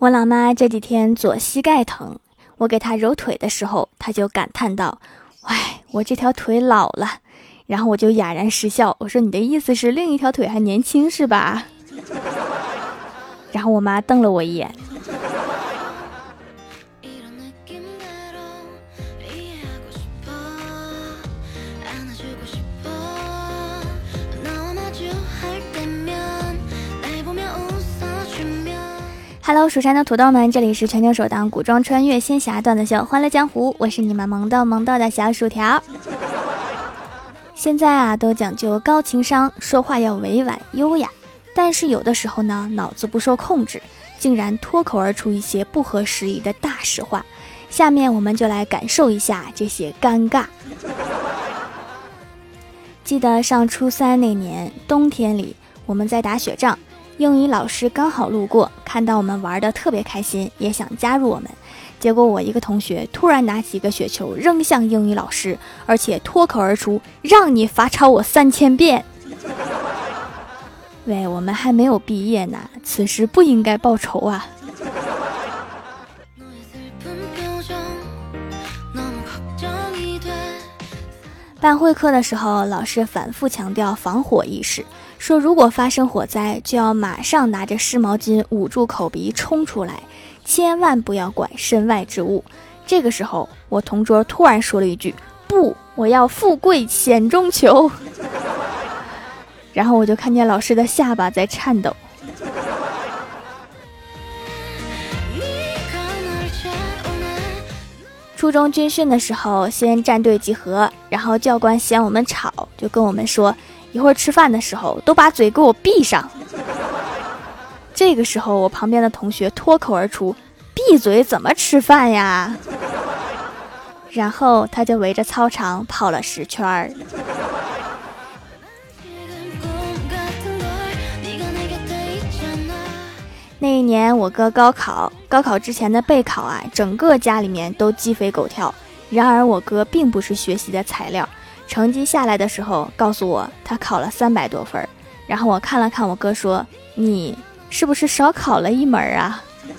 我老妈这几天左膝盖疼，我给她揉腿的时候，她就感叹道：“唉，我这条腿老了。”然后我就哑然失笑，我说：“你的意思是另一条腿还年轻是吧？”然后我妈瞪了我一眼。Hello，蜀山的土豆们，这里是全球首档古装穿越仙侠段子秀《欢乐江湖》，我是你们萌豆萌豆的小薯条。现在啊，都讲究高情商，说话要委婉优雅，但是有的时候呢，脑子不受控制，竟然脱口而出一些不合时宜的大实话。下面我们就来感受一下这些尴尬。记得上初三那年冬天里，我们在打雪仗。英语老师刚好路过，看到我们玩的特别开心，也想加入我们。结果我一个同学突然拿起一个雪球扔向英语老师，而且脱口而出：“让你罚抄我三千遍。”喂，我们还没有毕业呢，此时不应该报仇啊！办会课的时候，老师反复强调防火意识。说如果发生火灾，就要马上拿着湿毛巾捂住口鼻冲出来，千万不要管身外之物。这个时候，我同桌突然说了一句：“不，我要富贵险中求。”然后我就看见老师的下巴在颤抖。初中军训的时候，先站队集合，然后教官嫌我们吵，就跟我们说。一会儿吃饭的时候，都把嘴给我闭上。这个时候，我旁边的同学脱口而出：“闭嘴，怎么吃饭呀？”然后他就围着操场跑了十圈儿。那一年我哥高考，高考之前的备考啊，整个家里面都鸡飞狗跳。然而我哥并不是学习的材料。成绩下来的时候，告诉我他考了三百多分儿，然后我看了看我哥，说：“你是不是少考了一门啊？”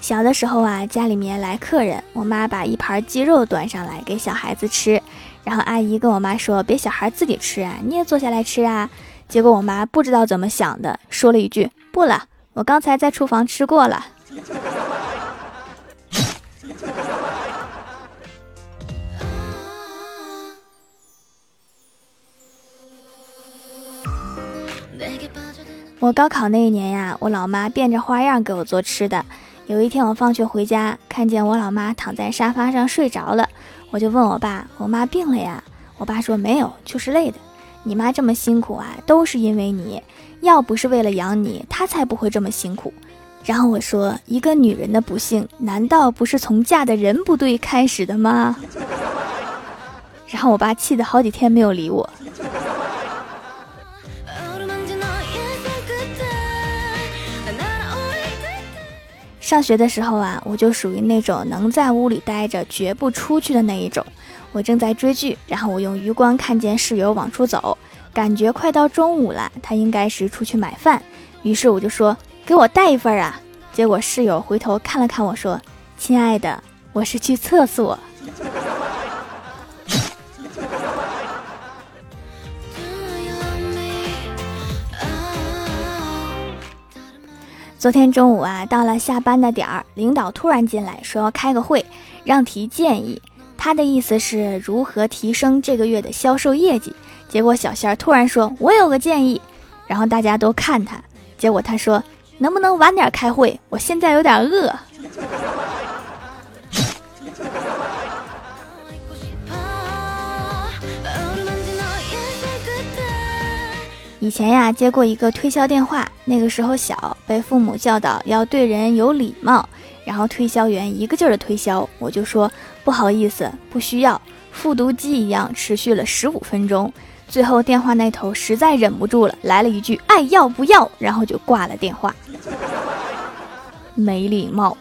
小的时候啊，家里面来客人，我妈把一盘鸡肉端上来给小孩子吃，然后阿姨跟我妈说：“别小孩自己吃啊，你也坐下来吃啊。”结果我妈不知道怎么想的，说了一句。不了，我刚才在厨房吃过了。我高考那一年呀，我老妈变着花样给我做吃的。有一天我放学回家，看见我老妈躺在沙发上睡着了，我就问我爸：“我妈病了呀？”我爸说：“没有，就是累的。你妈这么辛苦啊，都是因为你。”要不是为了养你，她才不会这么辛苦。然后我说，一个女人的不幸，难道不是从嫁的人不对开始的吗？然后我爸气得好几天没有理我。上学的时候啊，我就属于那种能在屋里待着绝不出去的那一种。我正在追剧，然后我用余光看见室友往出走。感觉快到中午了，他应该是出去买饭，于是我就说：“给我带一份啊！”结果室友回头看了看我说：“亲爱的，我是去厕所。”昨天中午啊，到了下班的点儿，领导突然进来说要开个会，让提建议。他的意思是如何提升这个月的销售业绩。结果小仙儿突然说：“我有个建议。”然后大家都看他。结果他说：“能不能晚点开会？我现在有点饿。”以前呀，接过一个推销电话，那个时候小，被父母教导要对人有礼貌，然后推销员一个劲儿的推销，我就说：“不好意思，不需要。”复读机一样持续了十五分钟。最后电话那头实在忍不住了，来了一句“爱要不要”，然后就挂了电话。没礼貌。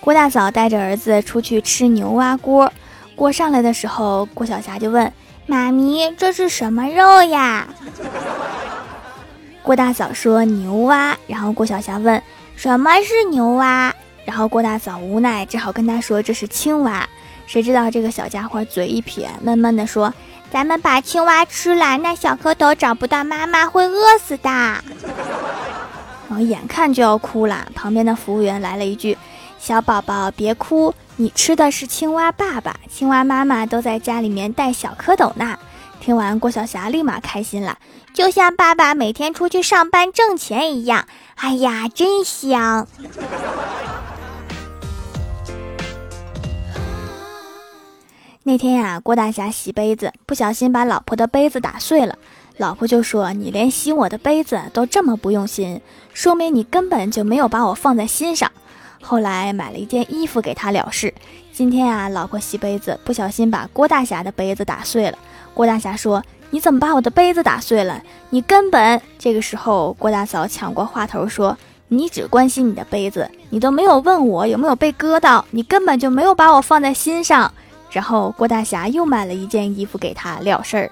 郭大嫂带着儿子出去吃牛蛙锅，锅上来的时候，郭晓霞就问妈咪：“这是什么肉呀？”郭大嫂说：“牛蛙。”然后郭小霞问：“什么是牛蛙？”然后郭大嫂无奈，只好跟他说：“这是青蛙。”谁知道这个小家伙嘴一撇，闷闷地说：“咱们把青蛙吃了，那小蝌蚪找不到妈妈会饿死的。”我眼看就要哭了，旁边的服务员来了一句：“小宝宝别哭，你吃的是青蛙爸爸，青蛙妈妈都在家里面带小蝌蚪呢。”听完，郭晓霞立马开心了，就像爸爸每天出去上班挣钱一样。哎呀，真香！那天呀，郭大侠洗杯子，不小心把老婆的杯子打碎了。老婆就说：“你连洗我的杯子都这么不用心，说明你根本就没有把我放在心上。”后来买了一件衣服给他了事。今天啊，老婆洗杯子，不小心把郭大侠的杯子打碎了。郭大侠说：“你怎么把我的杯子打碎了？你根本……”这个时候，郭大嫂抢过话头说：“你只关心你的杯子，你都没有问我有没有被割到，你根本就没有把我放在心上。”然后郭大侠又买了一件衣服给他了事儿。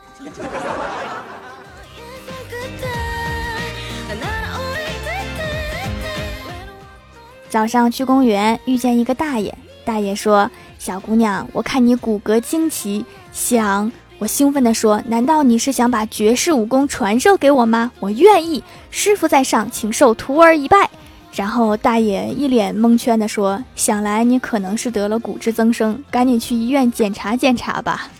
早上去公园遇见一个大爷，大爷说：“小姑娘，我看你骨骼惊奇，想……”我兴奋地说：“难道你是想把绝世武功传授给我吗？我愿意，师傅在上，请受徒儿一拜。”然后大爷一脸蒙圈地说：“想来你可能是得了骨质增生，赶紧去医院检查检查吧。”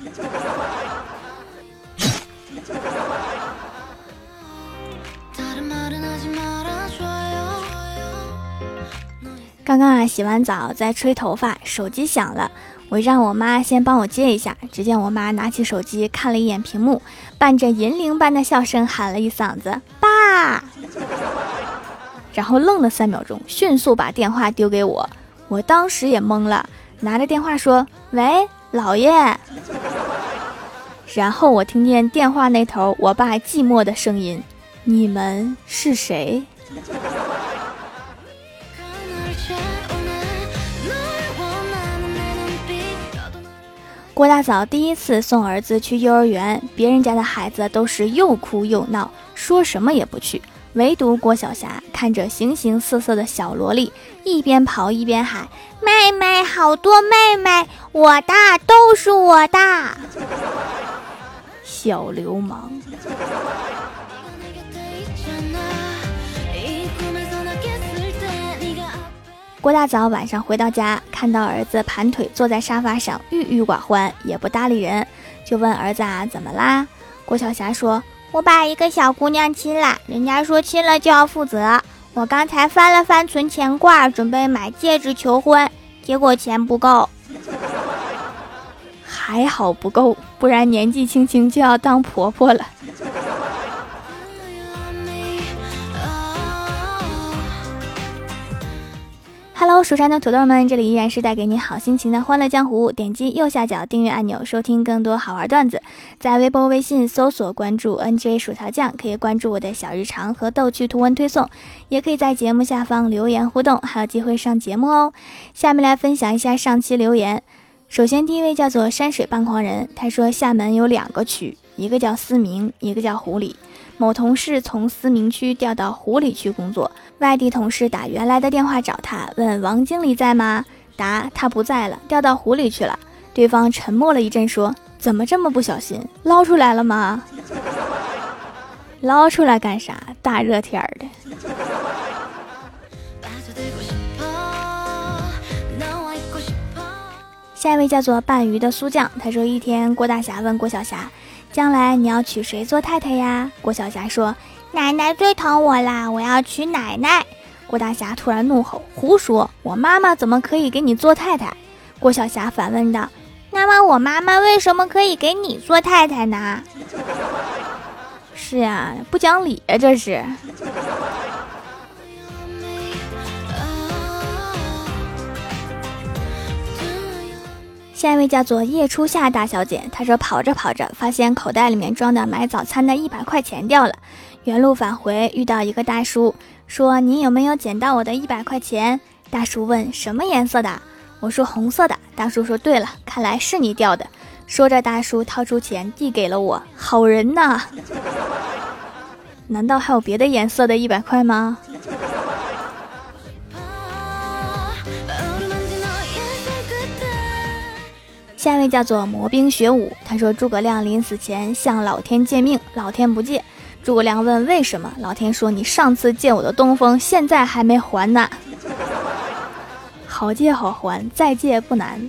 刚刚啊，洗完澡在吹头发，手机响了。我让我妈先帮我接一下。只见我妈拿起手机看了一眼屏幕，伴着银铃般的笑声喊了一嗓子“爸”，然后愣了三秒钟，迅速把电话丢给我。我当时也懵了，拿着电话说：“喂，姥爷。”然后我听见电话那头我爸寂寞的声音：“你们是谁？”郭大嫂第一次送儿子去幼儿园，别人家的孩子都是又哭又闹，说什么也不去，唯独郭晓霞看着形形色色的小萝莉，一边跑一边喊：“妹妹，好多妹妹，我的都是我的。”小流氓。郭大嫂晚上回到家，看到儿子盘腿坐在沙发上，郁郁寡欢，也不搭理人，就问儿子啊，怎么啦？郭晓霞说：“我把一个小姑娘亲了，人家说亲了就要负责。我刚才翻了翻存钱罐，准备买戒指求婚，结果钱不够。还好不够，不然年纪轻轻就要当婆婆了。” Hello，蜀山的土豆们，这里依然是带给你好心情的欢乐江湖。点击右下角订阅按钮，收听更多好玩段子。在微博、微信搜索关注 NJ 薯条酱，可以关注我的小日常和逗趣图文推送，也可以在节目下方留言互动，还有机会上节目哦。下面来分享一下上期留言。首先，第一位叫做山水半狂人，他说厦门有两个区，一个叫思明，一个叫湖里。某同事从思明区调到湖里区工作，外地同事打原来的电话找他，问王经理在吗？答他不在了，调到湖里去了。对方沉默了一阵，说：“怎么这么不小心？捞出来了吗？捞出来干啥？大热天的。”下一位叫做拌鱼的苏酱，他说：“一天，郭大侠问郭小霞。”将来你要娶谁做太太呀？郭晓霞说：“奶奶最疼我啦，我要娶奶奶。”郭大侠突然怒吼：“胡说！我妈妈怎么可以给你做太太？”郭晓霞反问道：“那么我妈妈为什么可以给你做太太呢？”是呀，不讲理啊，这是。下一位叫做叶初夏大小姐，她说跑着跑着，发现口袋里面装的买早餐的一百块钱掉了。原路返回，遇到一个大叔，说：“你有没有捡到我的一百块钱？”大叔问什么颜色的？我说红色的。大叔说对了，看来是你掉的。说着，大叔掏出钱递给了我，好人呐。难道还有别的颜色的一百块吗？下一位叫做魔兵学武，他说诸葛亮临死前向老天借命，老天不借。诸葛亮问为什么，老天说你上次借我的东风，现在还没还呢。好借好还，再借不难。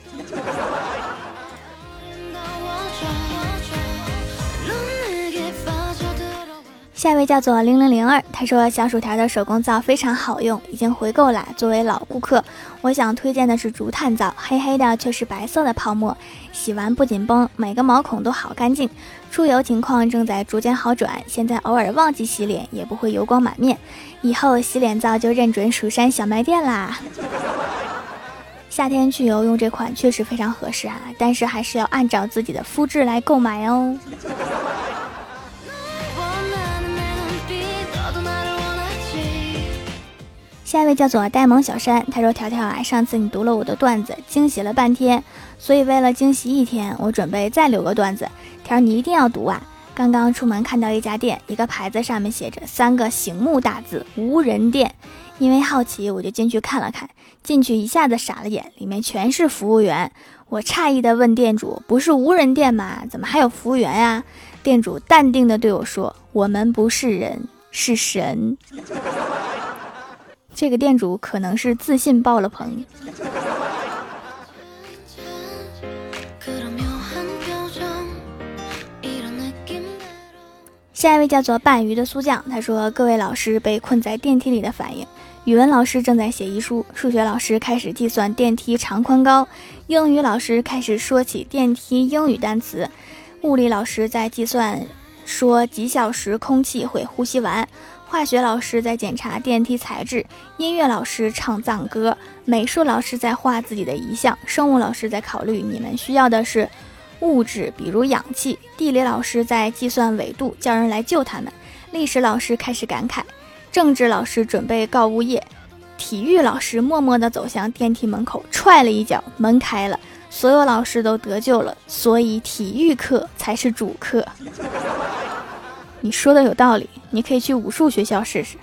下一位叫做零零零二，他说小薯条的手工皂非常好用，已经回购了。作为老顾客，我想推荐的是竹炭皂，黑黑的却是白色的泡沫，洗完不紧绷，每个毛孔都好干净。出油情况正在逐渐好转，现在偶尔忘记洗脸也不会油光满面。以后洗脸皂就认准蜀山小卖店啦。夏天去油用这款确实非常合适啊，但是还是要按照自己的肤质来购买哦。下一位叫做呆萌小山，他说：“条条啊，上次你读了我的段子，惊喜了半天，所以为了惊喜一天，我准备再留个段子。条你一定要读啊！刚刚出门看到一家店，一个牌子上面写着三个醒目大字‘无人店’，因为好奇，我就进去看了看。进去一下子傻了眼，里面全是服务员。我诧异的问店主：‘不是无人店吗？怎么还有服务员呀？’店主淡定的对我说：‘我们不是人，是神。’”这个店主可能是自信爆了棚。下一位叫做半鱼的苏酱，他说：“各位老师被困在电梯里的反应：语文老师正在写遗书，数学老师开始计算电梯长宽高，英语老师开始说起电梯英语单词，物理老师在计算说几小时空气会呼吸完。”化学老师在检查电梯材质，音乐老师唱藏歌，美术老师在画自己的遗像，生物老师在考虑你们需要的是物质，比如氧气。地理老师在计算纬度，叫人来救他们。历史老师开始感慨，政治老师准备告物业，体育老师默默地走向电梯门口，踹了一脚，门开了，所有老师都得救了。所以体育课才是主课。你说的有道理，你可以去武术学校试试。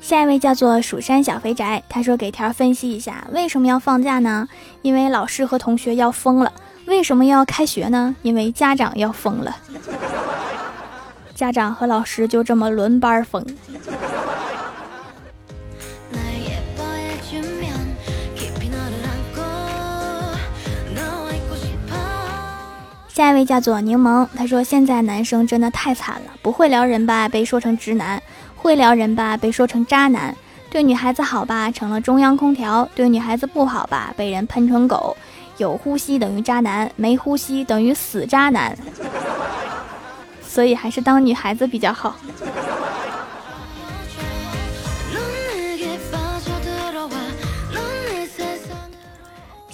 下一位叫做蜀山小肥宅，他说给条分析一下为什么要放假呢？因为老师和同学要疯了。为什么要开学呢？因为家长要疯了。家长和老师就这么轮班疯。下一位叫做柠檬，他说：“现在男生真的太惨了，不会撩人吧，被说成直男；会撩人吧，被说成渣男；对女孩子好吧，成了中央空调；对女孩子不好吧，被人喷成狗。有呼吸等于渣男，没呼吸等于死渣男。所以还是当女孩子比较好。”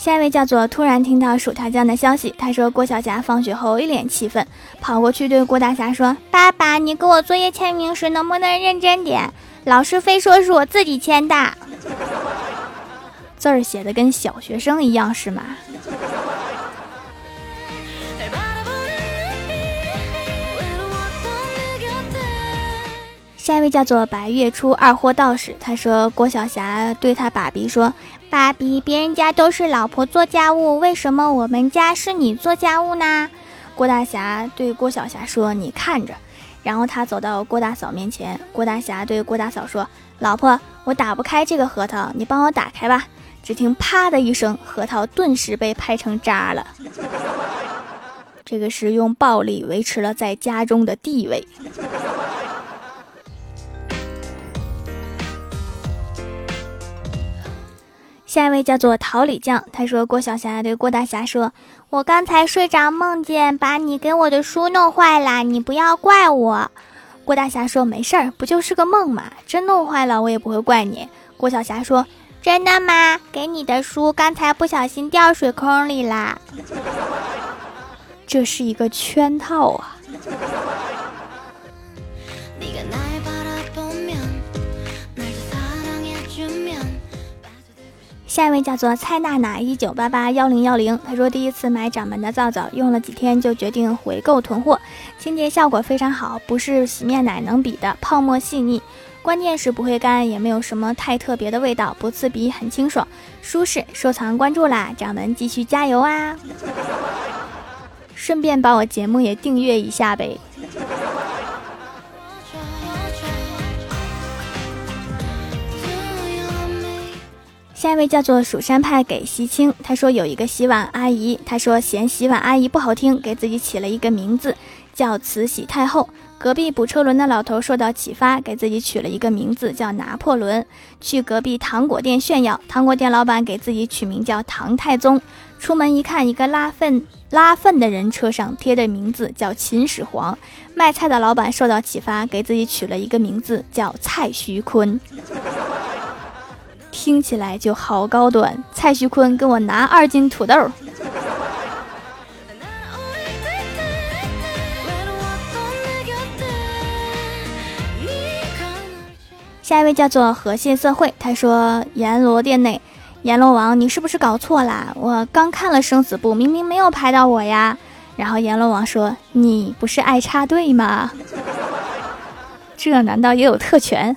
下一位叫做突然听到薯条酱的消息，他说郭晓霞放学后一脸气愤，跑过去对郭大侠说：“爸爸，你给我作业签名时能不能认真点？老师非说是我自己签的，字儿写的跟小学生一样是吗？”下一位叫做白月初二货道士，他说郭晓霞对他爸比说。爸比，别人家都是老婆做家务，为什么我们家是你做家务呢？郭大侠对郭晓霞说：“你看着。”然后他走到郭大嫂面前，郭大侠对郭大嫂说：“老婆，我打不开这个核桃，你帮我打开吧。”只听“啪”的一声，核桃顿时被拍成渣了。这个是用暴力维持了在家中的地位。下一位叫做桃李酱，他说郭晓霞对郭大侠说：“我刚才睡着梦见把你给我的书弄坏了，你不要怪我。”郭大侠说：“没事儿，不就是个梦嘛，真弄坏了我也不会怪你。”郭晓霞说：“真的吗？给你的书刚才不小心掉水坑里啦。”这是一个圈套啊。下一位叫做蔡娜娜一九八八幺零幺零，她说第一次买掌门的皂皂，用了几天就决定回购囤货，清洁效果非常好，不是洗面奶能比的，泡沫细腻，关键是不会干，也没有什么太特别的味道，不刺鼻，很清爽，舒适。收藏关注啦，掌门继续加油啊！顺便把我节目也订阅一下呗。下一位叫做蜀山派给西青，他说有一个洗碗阿姨，他说嫌洗碗阿姨不好听，给自己起了一个名字叫慈禧太后。隔壁补车轮的老头受到启发，给自己取了一个名字叫拿破仑。去隔壁糖果店炫耀，糖果店老板给自己取名叫唐太宗。出门一看，一个拉粪拉粪的人车上贴的名字叫秦始皇。卖菜的老板受到启发，给自己取了一个名字叫蔡徐坤。听起来就好高端，蔡徐坤，给我拿二斤土豆。下一位叫做和谐社会，他说：阎罗殿内，阎罗王，你是不是搞错啦？我刚看了生死簿，明明没有拍到我呀。然后阎罗王说：你不是爱插队吗？这难道也有特权？